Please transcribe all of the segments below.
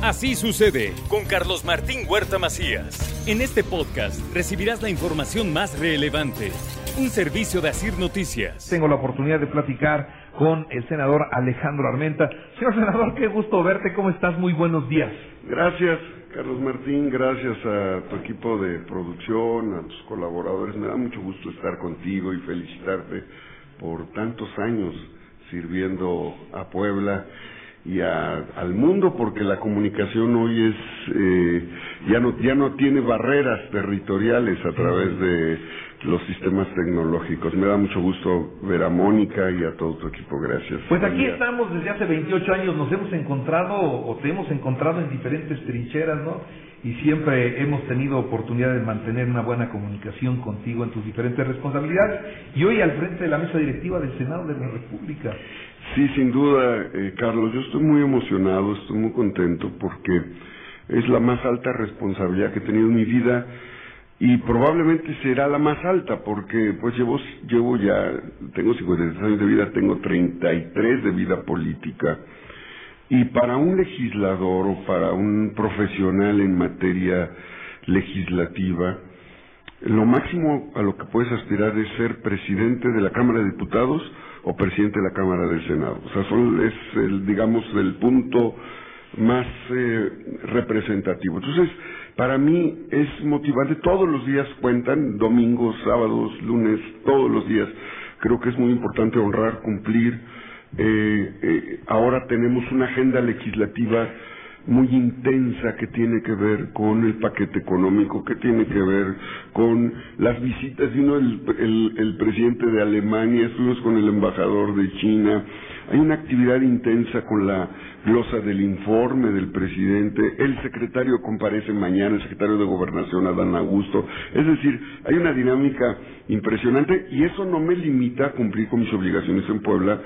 Así sucede con Carlos Martín Huerta Macías. En este podcast recibirás la información más relevante. Un servicio de Asir Noticias. Tengo la oportunidad de platicar con el senador Alejandro Armenta. Señor senador, qué gusto verte. ¿Cómo estás? Muy buenos días. Gracias, Carlos Martín. Gracias a tu equipo de producción, a tus colaboradores. Me da mucho gusto estar contigo y felicitarte por tantos años sirviendo a Puebla y al mundo porque la comunicación hoy es eh, ya no ya no tiene barreras territoriales a través de los sistemas tecnológicos. Me da mucho gusto ver a Mónica y a todo tu equipo. Gracias. Pues aquí estamos desde hace 28 años. Nos hemos encontrado o te hemos encontrado en diferentes trincheras, ¿no? Y siempre hemos tenido oportunidad de mantener una buena comunicación contigo en tus diferentes responsabilidades. Y hoy al frente de la mesa directiva del Senado de la República. Sí, sin duda, eh, Carlos. Yo estoy muy emocionado, estoy muy contento porque es la más alta responsabilidad que he tenido en mi vida y probablemente será la más alta porque pues llevo, llevo ya, tengo 53 años de vida, tengo 33 de vida política y para un legislador o para un profesional en materia legislativa, lo máximo a lo que puedes aspirar es ser presidente de la Cámara de Diputados o presidente de la Cámara del Senado. O sea, es el, digamos, el punto más eh, representativo. Entonces, para mí es motivante, todos los días cuentan, domingos, sábados, lunes, todos los días. Creo que es muy importante honrar, cumplir. Eh, eh, ahora tenemos una agenda legislativa muy intensa que tiene que ver con el paquete económico, que tiene que ver con las visitas. Vino el, el, el presidente de Alemania, estuvimos con el embajador de China, hay una actividad intensa con la glosa del informe del presidente. El secretario comparece mañana, el secretario de Gobernación, Adán Augusto. Es decir, hay una dinámica impresionante y eso no me limita a cumplir con mis obligaciones en Puebla.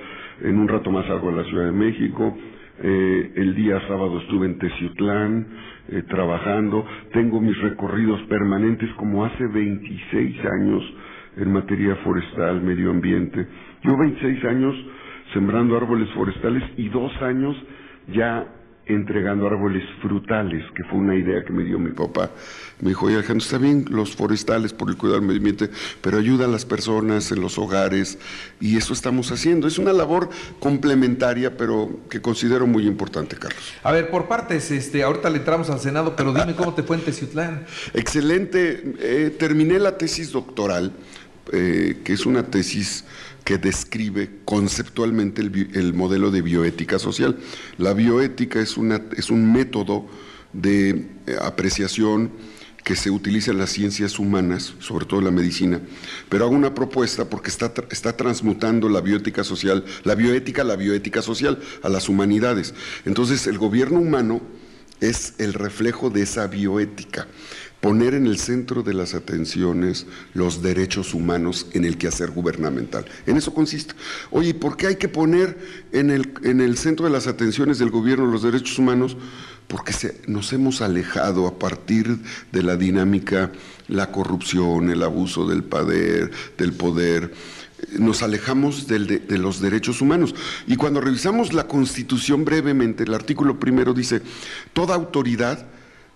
En un rato más salgo a la Ciudad de México. Eh, el día sábado estuve en Teciutlán eh, trabajando. Tengo mis recorridos permanentes como hace 26 años en materia forestal, medio ambiente. Yo 26 años sembrando árboles forestales y dos años ya entregando árboles frutales, que fue una idea que me dio mi papá. Me dijo, oye Alejandro, está bien los forestales por el cuidado del medio ambiente, pero ayuda a las personas en los hogares y eso estamos haciendo. Es una labor complementaria, pero que considero muy importante, Carlos. A ver, por partes, este, ahorita le entramos al Senado, pero dime cómo te fue en Teciutlán. Excelente, eh, terminé la tesis doctoral, eh, que es una tesis que describe conceptualmente el, modelo de bioética social. La bioética es, una, es un método de eh, apreciación que se utiliza en las ciencias humanas, sobre todo en la medicina, pero hago una propuesta porque está, está transmutando la bioética social, la bioética, la bioética social a las humanidades. Entonces, el gobierno humano es el reflejo de esa bioética poner en el centro de las atenciones los derechos humanos en el quehacer gubernamental. En eso consiste. Oye, ¿por qué hay que poner en el, en el centro de las atenciones del gobierno los derechos humanos? Porque nos hemos alejado a partir de la dinámica, la corrupción, el abuso del poder, del poder nos alejamos de, de, los derechos humanos. Y cuando revisamos la Constitución brevemente, el artículo primero dice, toda autoridad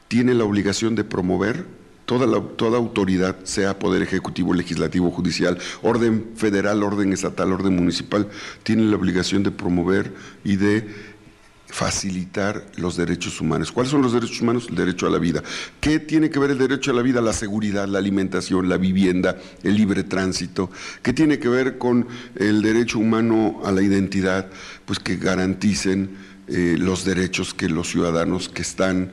tiene la obligación de promover toda, la, toda autoridad, sea poder ejecutivo, legislativo, judicial, orden federal, orden estatal, orden municipal, tiene la obligación de promover y de facilitar los derechos humanos. ¿Cuáles son los derechos humanos? El derecho a la vida. ¿Qué tiene que ver el derecho a la vida? La seguridad, la alimentación, la vivienda, el libre tránsito. ¿Qué tiene que ver con el derecho humano a la identidad? Pues que garanticen eh, los derechos que los ciudadanos que están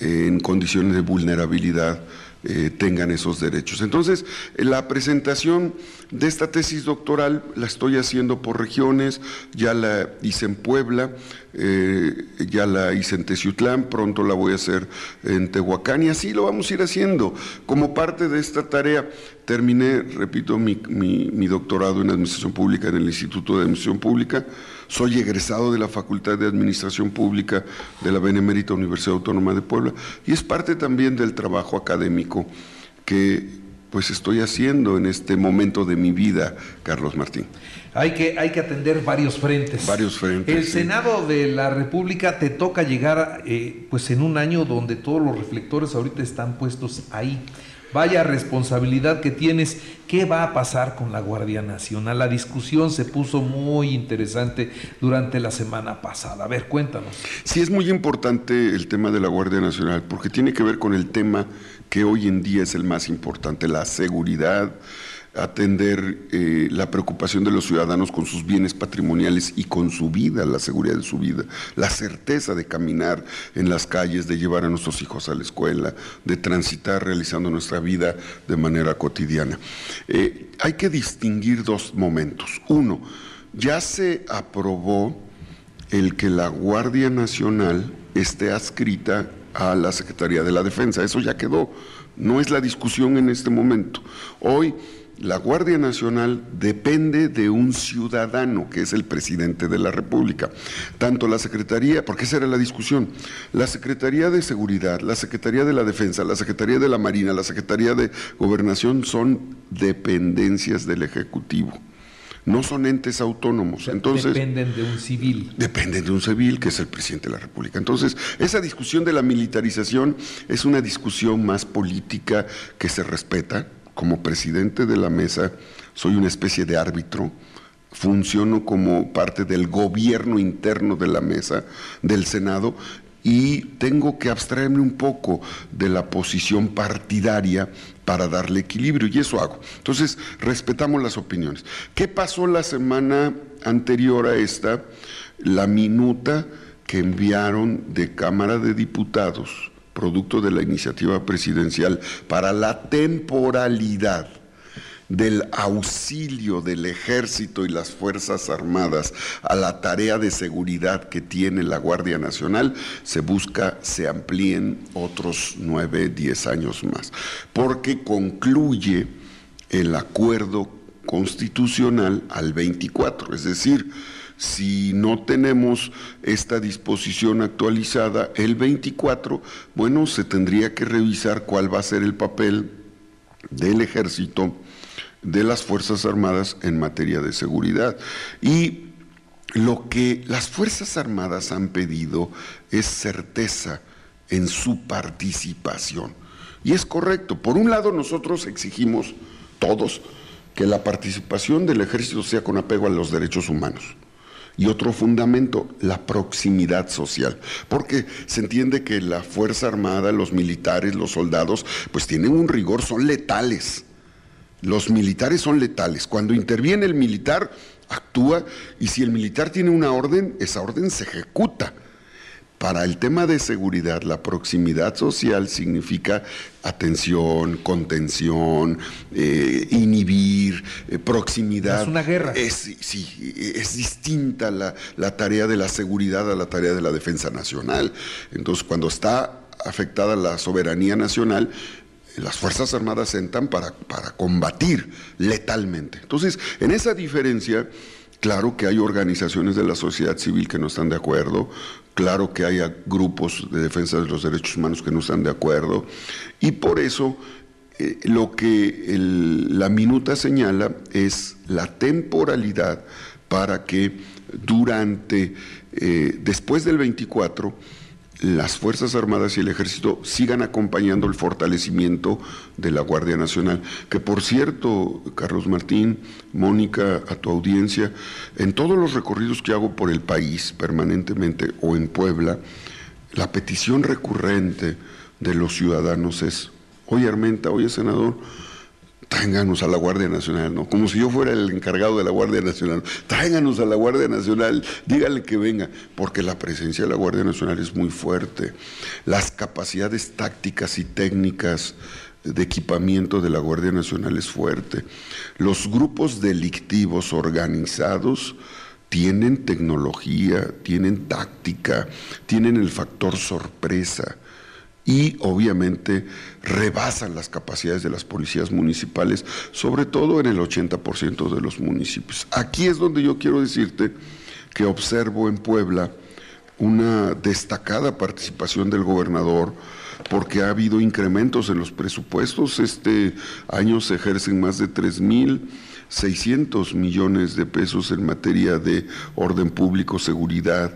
en condiciones de vulnerabilidad eh, tengan esos derechos. Entonces, la presentación de esta tesis doctoral la estoy haciendo por regiones, ya la hice en Puebla, eh, ya la hice en Teciutlán, pronto la voy a hacer en Tehuacán y así lo vamos a ir haciendo. Como parte de esta tarea, terminé, repito, mi, mi doctorado en Administración Pública en el Instituto de Administración Pública. Soy egresado de la Facultad de Administración Pública de la Benemérita Universidad Autónoma de Puebla y es parte también del trabajo académico que pues estoy haciendo en este momento de mi vida, Carlos Martín. Hay que, hay que atender varios frentes. Varios frentes. El Senado de la República te toca llegar eh, pues en un año donde todos los reflectores ahorita están puestos ahí. Vaya responsabilidad que tienes. ¿Qué va a pasar con la Guardia Nacional? La discusión se puso muy interesante durante la semana pasada. A ver, cuéntanos. Sí, es muy importante el tema de la Guardia Nacional porque tiene que ver con el tema que hoy en día es el más importante, la seguridad, atender eh, la preocupación de los ciudadanos con sus bienes patrimoniales y con su vida, la seguridad de su vida, la certeza de caminar en las calles, de llevar a nuestros hijos a la escuela, de transitar realizando nuestra vida de manera cotidiana. Eh, hay que distinguir dos momentos. Uno, ya se aprobó el que la Guardia Nacional esté adscrita a la Secretaría de la Defensa. Eso ya quedó. No es la discusión en este momento. Hoy la Guardia Nacional depende de un ciudadano, que es el presidente de la República. Tanto la Secretaría, porque esa era la discusión, la Secretaría de Seguridad, la Secretaría de la Defensa, la Secretaría de la Marina, la Secretaría de Gobernación son dependencias del Ejecutivo no son entes autónomos. Entonces, dependen de un civil. Dependen de un civil, que es el presidente de la República. Entonces, esa discusión de la militarización es una discusión más política que se respeta. Como presidente de la mesa, soy una especie de árbitro. Funciono como parte del gobierno interno de la mesa, del Senado, y tengo que abstraerme un poco de la posición partidaria para darle equilibrio y eso hago. Entonces, respetamos las opiniones. ¿Qué pasó la semana anterior a esta? La minuta que enviaron de Cámara de Diputados, producto de la iniciativa presidencial, para la temporalidad del auxilio del ejército y las Fuerzas Armadas a la tarea de seguridad que tiene la Guardia Nacional, se busca se amplíen otros nueve, diez años más, porque concluye el acuerdo constitucional al 24, es decir, si no tenemos esta disposición actualizada el 24, bueno, se tendría que revisar cuál va a ser el papel del ejército de las Fuerzas Armadas en materia de seguridad. Y lo que las Fuerzas Armadas han pedido es certeza en su participación. Y es correcto. Por un lado, nosotros exigimos, todos, que la participación del ejército sea con apego a los derechos humanos. Y otro fundamento, la proximidad social, porque se entiende que la Fuerza Armada, los militares, los soldados, pues tienen un rigor, son letales los militares son letales. Cuando interviene el militar, actúa y si el militar tiene una orden, esa orden se ejecuta. Para el tema de seguridad, la proximidad social significa atención, contención, eh, inhibir, eh, proximidad. Es una guerra. Es, sí, es distinta la, la tarea de la seguridad a la tarea de la defensa nacional. Entonces, cuando está afectada la soberanía nacional, las Fuerzas Armadas entran para, para combatir letalmente. Entonces, en esa diferencia, claro que hay organizaciones de la sociedad civil que no están de acuerdo, claro que hay grupos de defensa de los derechos humanos que no están de acuerdo, y por eso eh, lo que la minuta señala es la temporalidad para que durante, eh, después del 24, las Fuerzas Armadas y el Ejército sigan acompañando el fortalecimiento de la Guardia Nacional. Que por cierto, Carlos Martín, Mónica, a tu audiencia, en todos los recorridos que hago por el país permanentemente o en Puebla, la petición recurrente de los ciudadanos es, oye Armenta, oye senador, tráiganos a la Guardia Nacional, ¿no? Como si yo fuera el encargado de la Guardia Nacional. Tráiganos a la Guardia Nacional, dígale que venga, porque la presencia de la Guardia Nacional es muy fuerte. Las capacidades tácticas y técnicas de equipamiento de la Guardia Nacional es fuerte. Los grupos delictivos organizados tienen tecnología, tienen táctica, tienen el factor sorpresa y obviamente rebasan las capacidades de las policías municipales, sobre todo en el 80% de los municipios. Aquí es donde yo quiero decirte que observo en Puebla una destacada participación del gobernador, porque ha habido incrementos en los presupuestos. Este año se ejercen más de 3.600 millones de pesos en materia de orden público, seguridad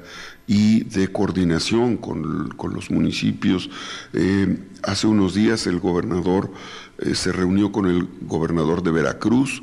y de coordinación con, los municipios. Eh, hace unos días el gobernador eh, se reunió con el gobernador de Veracruz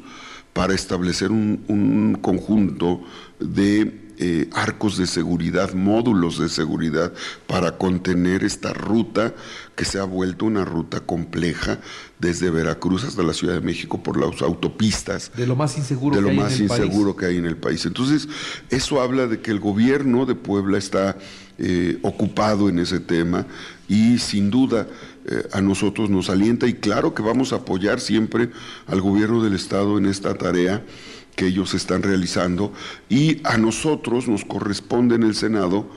para establecer un conjunto de eh, arcos de seguridad, módulos de seguridad para contener esta ruta que se ha vuelto una ruta compleja desde Veracruz hasta la Ciudad de México por las autopistas. De lo más inseguro, de lo que, más hay en el inseguro que hay en el país. Entonces, eso habla de que el gobierno de Puebla está eh, ocupado en ese tema y sin duda eh, a nosotros nos alienta y claro que vamos a apoyar siempre al gobierno del Estado en esta tarea que ellos están realizando y a nosotros nos corresponde en el Senado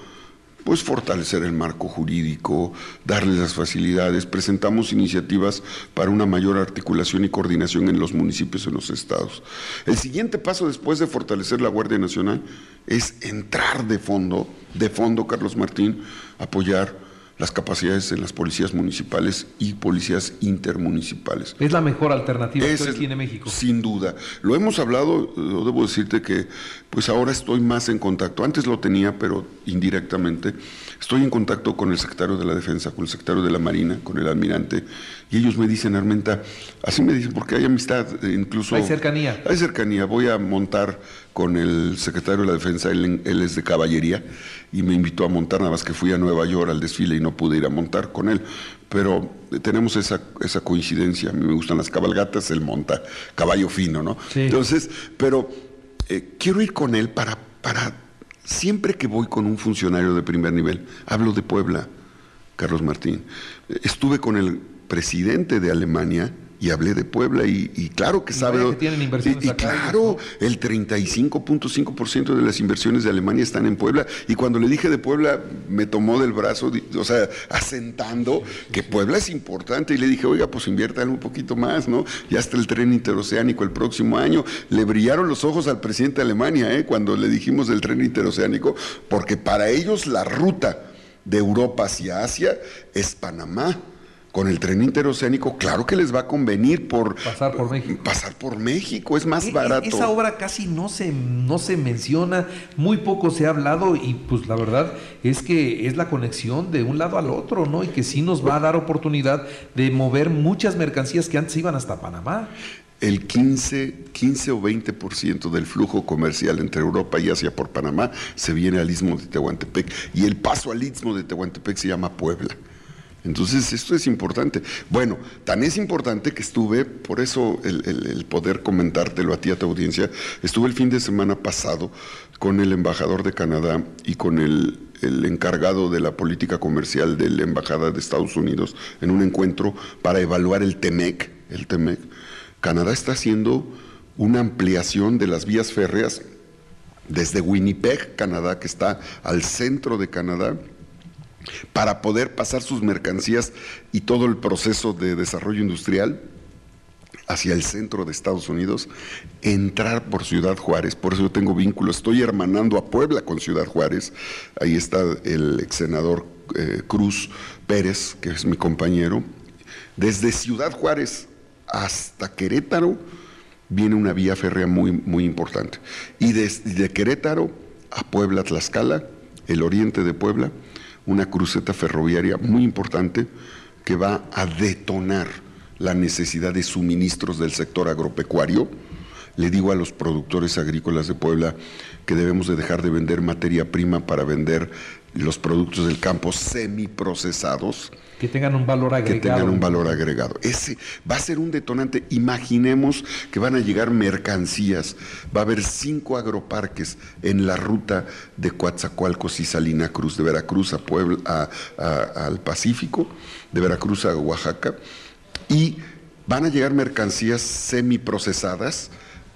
pues fortalecer el marco jurídico, darles las facilidades, presentamos iniciativas para una mayor articulación y coordinación en los municipios en los estados. El siguiente paso después de fortalecer la Guardia Nacional es entrar de fondo, de fondo Carlos Martín, apoyar las capacidades en las policías municipales y policías intermunicipales. Es la mejor alternativa que tiene México. Sin duda. Lo hemos hablado, debo decirte que pues ahora estoy más en contacto. Antes lo tenía, pero indirectamente. Estoy en contacto con el secretario de la Defensa, con el secretario de la Marina, con el almirante, y ellos me dicen, Armenta, así me dicen, porque hay amistad, eh, incluso... Hay cercanía. Hay cercanía. Voy a montar con el secretario de la Defensa, él, él es de caballería, y me invitó a montar, nada más que fui a Nueva York al desfile y no pude ir a montar con él. Pero tenemos esa, esa coincidencia. A mí me gustan las cabalgatas, él monta caballo fino, ¿no? Entonces, pero eh, quiero ir con él para, para, siempre que voy con un funcionario de primer nivel, hablo de Puebla, Carlos Martín. Estuve con el presidente de Alemania y hablé de Puebla y, claro que sabe... Que tienen inversiones y, claro, el 35.5% de las inversiones de Alemania están en Puebla y cuando le dije de Puebla me tomó del brazo, o sea, asentando que Puebla es importante y le dije, oiga, pues inviértale un poquito más, ¿no? Ya está el tren interoceánico el próximo año. Le brillaron los ojos al presidente de Alemania, ¿eh? Cuando le dijimos del tren interoceánico, porque para ellos la ruta de Europa hacia Asia es Panamá con el tren interoceánico, claro que les va a convenir por pasar por México. Pasar por México, es más e, e, barato. Esa obra casi no se, no se menciona, muy poco se ha hablado y pues la verdad es que es la conexión de un lado al otro, ¿no? Y que sí nos va a dar oportunidad de mover muchas mercancías que antes iban hasta Panamá. El 15, 15 o 20% del flujo comercial entre Europa y Asia por Panamá se viene al istmo de Tehuantepec y el paso al istmo de Tehuantepec se llama Puebla. Entonces, esto es importante. Bueno, tan es importante que estuve, por eso el, poder comentártelo a ti, a tu audiencia, estuve el fin de semana pasado con el embajador de Canadá y con el, el encargado de la política comercial de la Embajada de Estados Unidos en un encuentro para evaluar el TEMEC. El TEMEC. Canadá está haciendo una ampliación de las vías férreas desde Winnipeg, Canadá, que está al centro de Canadá, para poder pasar sus mercancías y todo el proceso de desarrollo industrial hacia el centro de Estados Unidos, entrar por Ciudad Juárez, por eso yo tengo vínculos, estoy hermanando a Puebla con Ciudad Juárez, ahí está el ex senador eh, Cruz Pérez, que es mi compañero, desde Ciudad Juárez hasta Querétaro viene una vía férrea muy, muy importante, y desde Querétaro a Puebla, Tlaxcala, el oriente de Puebla, una cruceta ferroviaria muy importante que va a detonar la necesidad de suministros del sector agropecuario. Le digo a los productores agrícolas de Puebla que debemos de dejar de vender materia prima para vender los productos del campo semiprocesados. Que tengan un valor agregado. Que tengan un valor agregado. Ese va a ser un detonante. Imaginemos que van a llegar mercancías. Va a haber cinco agroparques en la ruta de Coatzacoalcos y Salina Cruz, de Veracruz a Puebla, al Pacífico, de Veracruz a Oaxaca. Y van a llegar mercancías semiprocesadas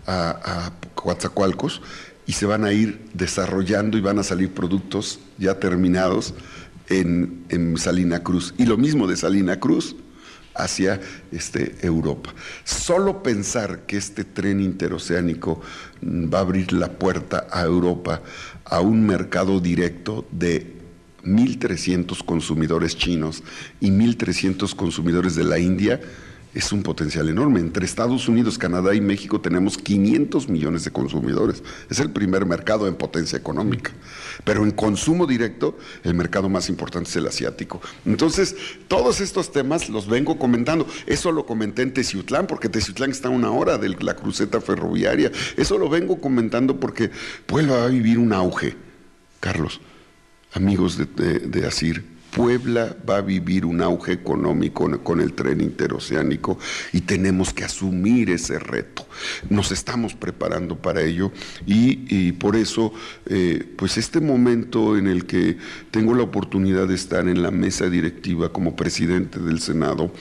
a, a Coatzacoalcos y se van a ir desarrollando y van a salir productos ya terminados en, Salina Cruz. Y lo mismo de Salina Cruz hacia este, Europa. Solo pensar que este tren interoceánico va a abrir la puerta a Europa a un mercado directo de 1.300 consumidores chinos y 1.300 consumidores de la India, es un potencial enorme. Entre Estados Unidos, Canadá y México tenemos 500 millones de consumidores. Es el primer mercado en potencia económica. Pero en consumo directo, el mercado más importante es el asiático. Entonces, todos estos temas los vengo comentando. Eso lo comenté en Teciutlán, porque Teciutlán está a una hora de la cruceta ferroviaria. Eso lo vengo comentando porque Puebla va a vivir un auge. Carlos, amigos de, de Asir, Puebla va a vivir un auge económico con el tren interoceánico y tenemos que asumir ese reto. Nos estamos preparando para ello y, por eso, eh, pues este momento en el que tengo la oportunidad de estar en la mesa directiva como presidente del Senado,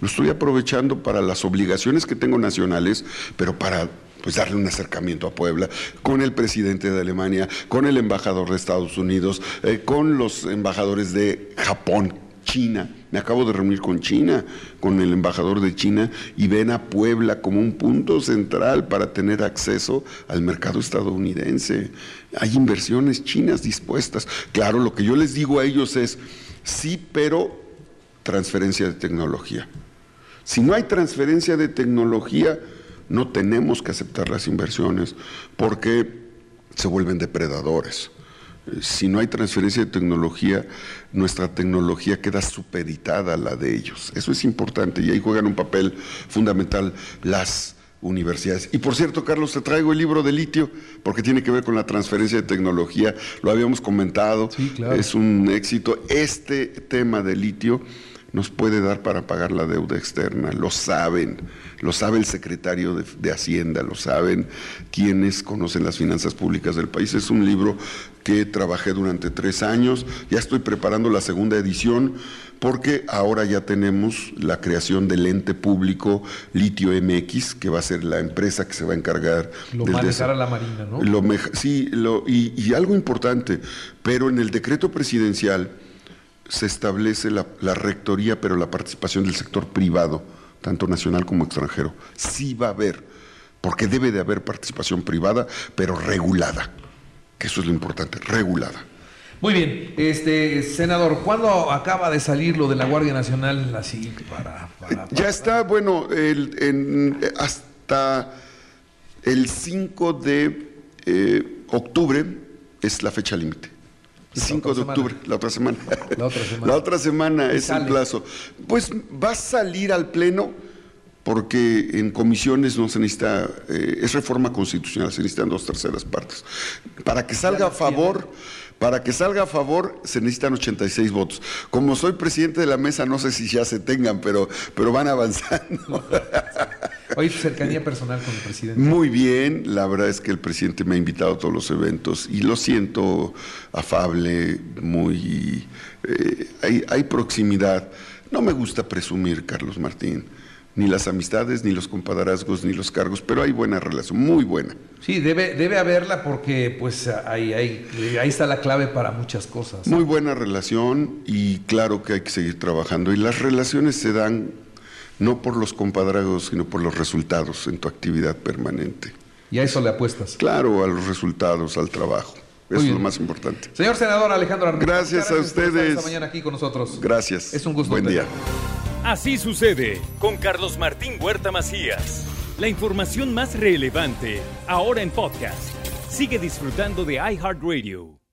lo estoy aprovechando para las obligaciones que tengo nacionales, pero para pues darle un acercamiento a Puebla con el presidente de Alemania, con el embajador de Estados Unidos, eh, con los embajadores de Japón, China. Me acabo de reunir con China, con el embajador de China, y ven a Puebla como un punto central para tener acceso al mercado estadounidense. Hay inversiones chinas dispuestas. Claro, lo que yo les digo a ellos es, sí, pero transferencia de tecnología. Si no hay transferencia de tecnología, no tenemos que aceptar las inversiones porque se vuelven depredadores. Eh, si no hay transferencia de tecnología, nuestra tecnología queda supeditada a la de ellos. Eso es importante y ahí juegan un papel fundamental las universidades. Y por cierto, Carlos, te traigo el libro de litio porque tiene que ver con la transferencia de tecnología. Lo habíamos comentado, es un éxito. Este tema de litio nos puede dar para pagar la deuda externa, lo saben, lo sabe el secretario de, Hacienda, lo saben quienes conocen las finanzas públicas del país. Es un libro que trabajé durante tres años, ya estoy preparando la segunda edición porque ahora ya tenemos la creación del ente público Litio MX, que va a ser la empresa que se va a encargar. Lo manejar a la Marina, ¿no? Lo sí, lo, y algo importante, pero en el decreto presidencial se establece la, rectoría, pero la participación del sector privado, tanto nacional como extranjero. Sí va a haber, porque debe de haber participación privada, pero regulada, que eso es lo importante, regulada. Muy bien, este senador, ¿cuándo acaba de salir lo de la Guardia Nacional así para, ya está, bueno, el, hasta el 5 de eh, octubre es la fecha límite. 5 de octubre, la otra semana. La otra semana. la otra semana es el plazo. Pues va a salir al Pleno porque en comisiones no se necesita, eh, es reforma constitucional, se necesitan dos terceras partes. Para que salga a favor, para que salga a favor se necesitan 86 votos. Como soy presidente de la mesa, no sé si ya se tengan, pero, pero van avanzando. Tu cercanía personal con el presidente. Muy bien, la verdad es que el presidente me ha invitado a todos los eventos y lo siento afable, muy... Eh, hay, hay proximidad. No me gusta presumir, Carlos Martín ni las amistades, ni los compadrazgos, ni los cargos, pero hay buena relación, muy buena. Sí, debe, debe haberla porque pues ahí, ahí, ahí está la clave para muchas cosas. Muy buena relación y claro que hay que seguir trabajando. Y las relaciones se dan no por los compadrazgos, sino por los resultados en tu actividad permanente. ¿Y a eso le apuestas? Claro, a los resultados, al trabajo. Eso es lo más importante. Señor senador Alejandro Armenta, gracias, a ustedes. Esta mañana aquí con nosotros. Gracias. Es un gusto. Buen día. Así sucede con Carlos Martín Huerta Macías. La información más relevante ahora en podcast. Sigue disfrutando de iHeartRadio.